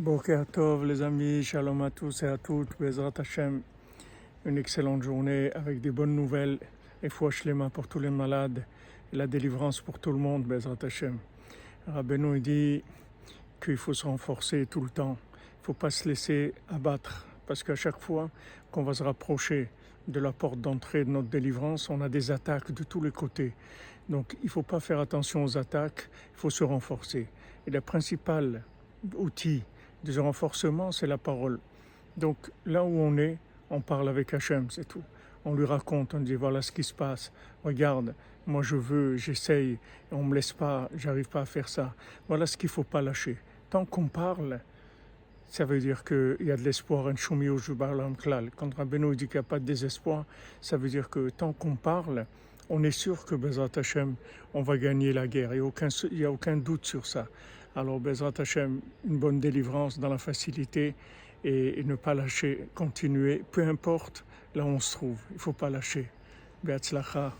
Boker Tov, les amis, shalom à tous et à toutes, Bezrat Hashem, une excellente journée avec des bonnes nouvelles et foi shlema pour tous les malades et la délivrance pour tout le monde, Bezrat Hashem. Rabbeinu dit qu'il faut se renforcer tout le temps, il ne faut pas se laisser abattre, parce qu'à chaque fois qu'on va se rapprocher de la porte d'entrée de notre délivrance, on a des attaques de tous les côtés. Donc il ne faut pas faire attention aux attaques, il faut se renforcer. Et le principal outil ce renforcement, c'est la parole. Donc là où on est, on parle avec Hachem, c'est tout. On lui raconte, on dit voilà ce qui se passe, regarde, moi je veux, j'essaye, on me laisse pas, j'arrive pas à faire ça. Voilà ce qu'il faut pas lâcher. Tant qu'on parle, ça veut dire qu'il y a de l'espoir, Quand Rabbeinu dit qu'il n'y a pas de désespoir, ça veut dire que tant qu'on parle, on est sûr que Bezrat Hashem, on va gagner la guerre. Il n'y a, aucun, doute sur ça. Alors Bezrat Hashem, une bonne délivrance dans la facilité et, et ne pas lâcher, continuer, peu importe là où on se trouve. Il ne faut pas lâcher. Be'atzlacha.